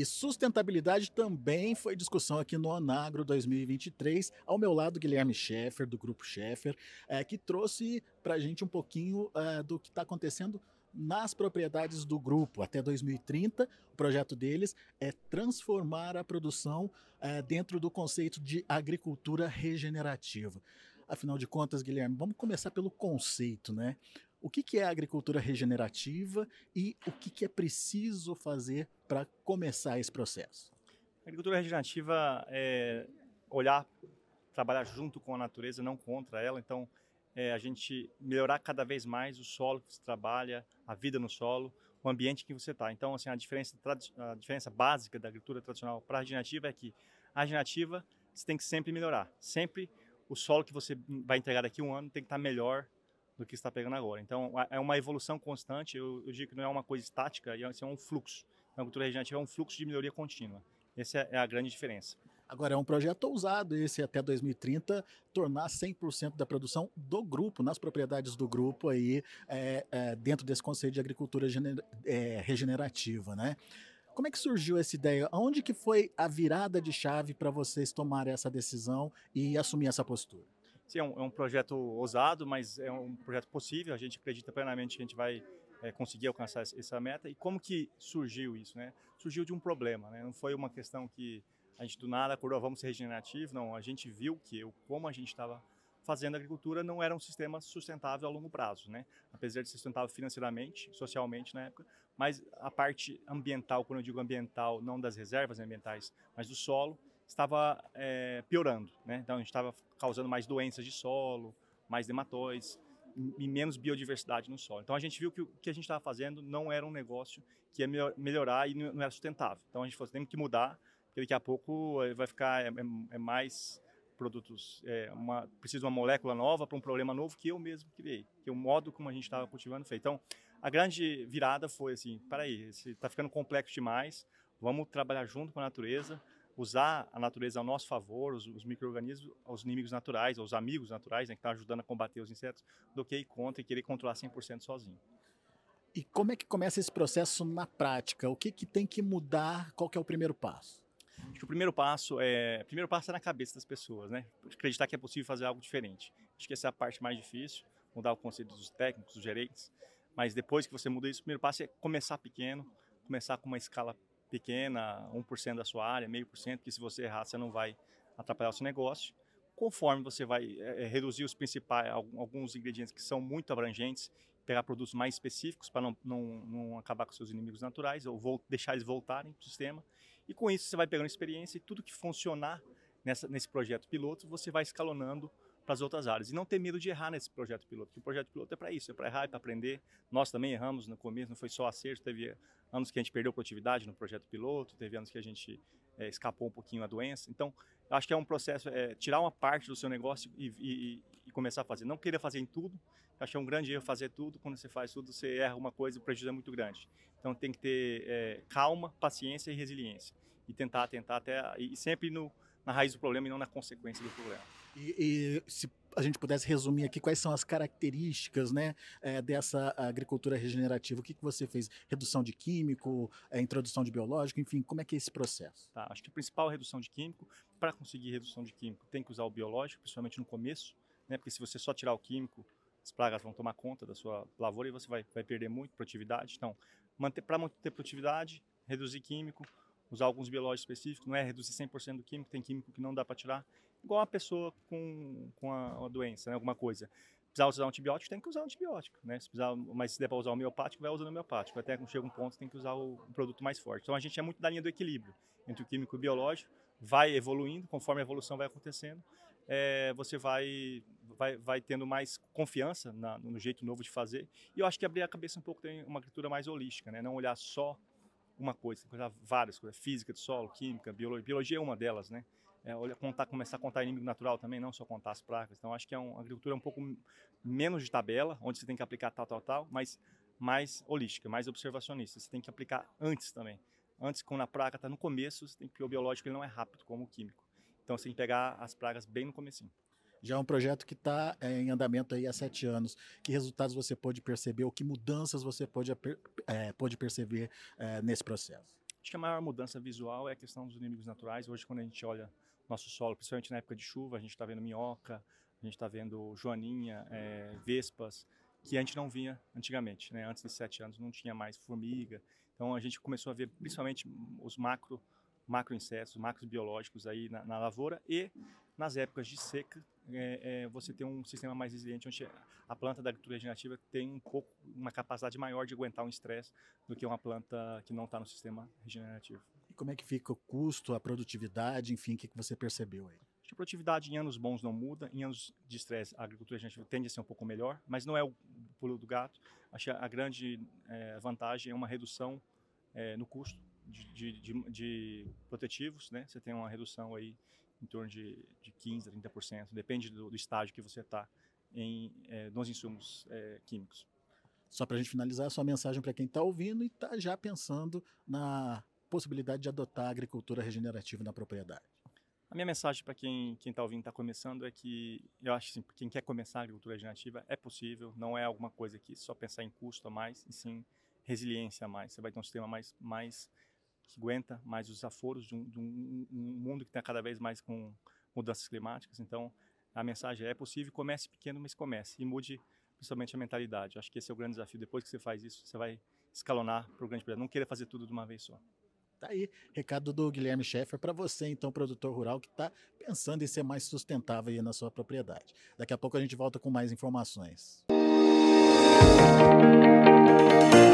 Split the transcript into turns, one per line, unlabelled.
E sustentabilidade também foi discussão aqui no Anagro 2023. Ao meu lado, Guilherme Scheffer, do Grupo Scheffer, é, que trouxe para a gente um pouquinho é, do que está acontecendo nas propriedades do grupo. Até 2030, o projeto deles é transformar a produção é, dentro do conceito de agricultura regenerativa. Afinal de contas, Guilherme, vamos começar pelo conceito, né? O que, que é agricultura regenerativa e o que, que é preciso fazer para começar esse processo?
A agricultura regenerativa é olhar, trabalhar junto com a natureza, não contra ela. Então, é a gente melhorar cada vez mais o solo que você trabalha, a vida no solo, o ambiente que você está. Então, assim, a diferença, a diferença básica da agricultura tradicional para a regenerativa é que a regenerativa você tem que sempre melhorar. Sempre o solo que você vai entregar daqui a um ano tem que estar tá melhor do que está pegando agora. Então, é uma evolução constante. Eu, eu digo que não é uma coisa estática, é um fluxo. A agricultura regenerativa é um fluxo de melhoria contínua. Essa é a grande diferença.
Agora, é um projeto ousado esse até 2030, tornar 100% da produção do grupo, nas propriedades do grupo aí, é, é, dentro desse conceito de agricultura é, regenerativa, né? Como é que surgiu essa ideia? Onde que foi a virada de chave para vocês tomarem essa decisão e assumir essa postura?
Sim, é um, é um, projeto ousado, mas é um projeto possível. A gente acredita plenamente que a gente vai é, conseguir alcançar essa meta. E como que surgiu isso? Né? Surgiu de um problema, né? não foi uma questão que a gente do nada acordou, vamos ser regenerativo. Não, a gente viu que como a gente estava fazendo agricultura não era um sistema sustentável a longo prazo, né? Apesar de sustentável financeiramente, socialmente na época, mas a parte ambiental, quando eu digo ambiental, não das reservas ambientais, mas do solo, estava é, piorando, né? Então a gente estava causando mais doenças de solo, mais nematóides e menos biodiversidade no solo. Então a gente viu que o que a gente estava fazendo não era um negócio que ia melhorar e não era sustentável. Então a gente falou, temos que mudar porque daqui a pouco eh, vai ficar é, é, é mais produtos, é, uma, precisa de uma molécula nova para um problema novo que eu mesmo criei, que é o modo como a gente estava cultivando feito. Então, a grande virada foi assim, para aí, está ficando complexo demais, vamos trabalhar junto com a natureza, usar a natureza ao nosso favor, os, os micro-organismos, os inimigos naturais, os amigos naturais, né, que estão tá ajudando a combater os insetos, do que ir contra e querer controlar 100% sozinho.
E como é que começa esse processo na prática? O que, que tem que mudar? Qual que é o primeiro passo?
Acho que o primeiro passo é, o primeiro passo é na cabeça das pessoas, né? Acreditar que é possível fazer algo diferente. Acho que essa é a parte mais difícil, mudar o conceito dos técnicos, dos gerentes. Mas depois que você muda isso, o primeiro passo é começar pequeno, começar com uma escala pequena, 1% da sua área, meio por cento, que se você errar, você não vai atrapalhar o seu negócio. Conforme você vai é, reduzir os principais, alguns ingredientes que são muito abrangentes, pegar produtos mais específicos para não, não, não acabar com seus inimigos naturais, ou deixar eles voltarem para o sistema e com isso você vai pegando experiência e tudo que funcionar nessa, nesse projeto piloto, você vai escalonando para as outras áreas. E não ter medo de errar nesse projeto piloto, porque o projeto piloto é para isso, é para errar, é para aprender. Nós também erramos no começo, não foi só acerto, teve anos que a gente perdeu produtividade no projeto piloto, teve anos que a gente é, escapou um pouquinho a doença. Então, acho que é um processo, é, tirar uma parte do seu negócio e, e, e começar a fazer. Não querer fazer em tudo, acho que é um grande erro fazer tudo. Quando você faz tudo, você erra uma coisa e o prejuízo é muito grande. Então, tem que ter é, calma, paciência e resiliência e tentar, tentar até e sempre no, na raiz do problema e não na consequência do problema.
E, e se a gente pudesse resumir aqui quais são as características né, é, dessa agricultura regenerativa, o que, que você fez? Redução de químico, é, introdução de biológico, enfim, como é que é esse processo?
Tá, acho que a principal é redução de químico. Para conseguir redução de químico, tem que usar o biológico, principalmente no começo, né, porque se você só tirar o químico, as pragas vão tomar conta da sua lavoura e você vai, vai perder muito produtividade. Então, para manter produtividade, reduzir químico, usar alguns biológicos específicos, não é reduzir 100% do químico, tem químico que não dá para tirar, igual a pessoa com, com a, a doença, né, alguma coisa. Precisar usar um antibiótico, tem que usar um antibiótico, né? Se precisar, mas se der para usar homeopático, vai usando homeopático. Até quando chega um ponto, tem que usar o, o produto mais forte. Então a gente é muito da linha do equilíbrio entre o químico e o biológico, vai evoluindo, conforme a evolução vai acontecendo, é, você vai, vai, vai tendo mais confiança na, no jeito novo de fazer. E eu acho que abrir a cabeça um pouco tem uma agricultura mais holística, né? Não olhar só uma coisa, tem que olhar várias coisas, física do solo, química, biologia, biologia é uma delas, né? É, olha, contar, começar a contar inimigo natural também, não só contar as pragas. Então, acho que é uma agricultura um pouco menos de tabela, onde você tem que aplicar tal, tal, tal, mas mais holística, mais observacionista. Você tem que aplicar antes também. Antes, quando a praga está no começo, você tem que, o biológico ele não é rápido como o químico. Então, você tem que pegar as pragas bem no comecinho.
Já é um projeto que está é, em andamento aí há sete anos. Que resultados você pode perceber ou que mudanças você pode, é, pode perceber é, nesse processo?
Acho que a maior mudança visual é a questão dos inimigos naturais. Hoje, quando a gente olha nosso solo, principalmente na época de chuva, a gente está vendo minhoca, a gente está vendo joaninha, é, vespas, que a gente não vinha antigamente. Né? Antes de sete anos não tinha mais formiga. Então a gente começou a ver principalmente os macro macroinsetos, macros biológicos aí na, na, lavoura e nas épocas de seca é, é, você tem um sistema mais resiliente onde a planta da agricultura regenerativa tem um pouco uma capacidade maior de aguentar um estresse do que uma planta que não está no sistema regenerativo.
E como é que fica o custo, a produtividade, enfim, o que, que você percebeu aí?
A produtividade em anos bons não muda, em anos de estresse a agricultura regenerativa tende a ser um pouco melhor, mas não é o pulo do gato. Acho que a grande é, vantagem é uma redução é, no custo de, de, de, de, protetivos, né? Você tem uma redução aí em torno de, de 15% a 30%, depende do, do estágio que você está em, é, nos insumos é, químicos.
Só para a gente finalizar, a sua mensagem para quem está ouvindo e está já pensando na possibilidade de adotar a agricultura regenerativa na propriedade.
A minha mensagem para quem está ouvindo, está começando, é que eu acho que assim, quem quer começar a agricultura regenerativa é possível, não é alguma coisa que só pensar em custo a mais, e sim resiliência a mais. Você vai ter um sistema mais, mais aguenta mais os desaforos de um, de um, um mundo que está cada vez mais com mudanças climáticas. Então, a mensagem é, é possível, comece pequeno, mas comece e mude principalmente a mentalidade. Acho que esse é o grande desafio. Depois que você faz isso, você vai escalonar para o grande projeto. Não queira fazer tudo de uma vez só.
Tá aí, recado do Guilherme Schaeffer para você, então, produtor rural que está pensando em ser mais sustentável aí na sua propriedade. Daqui a pouco a gente volta com mais informações. Música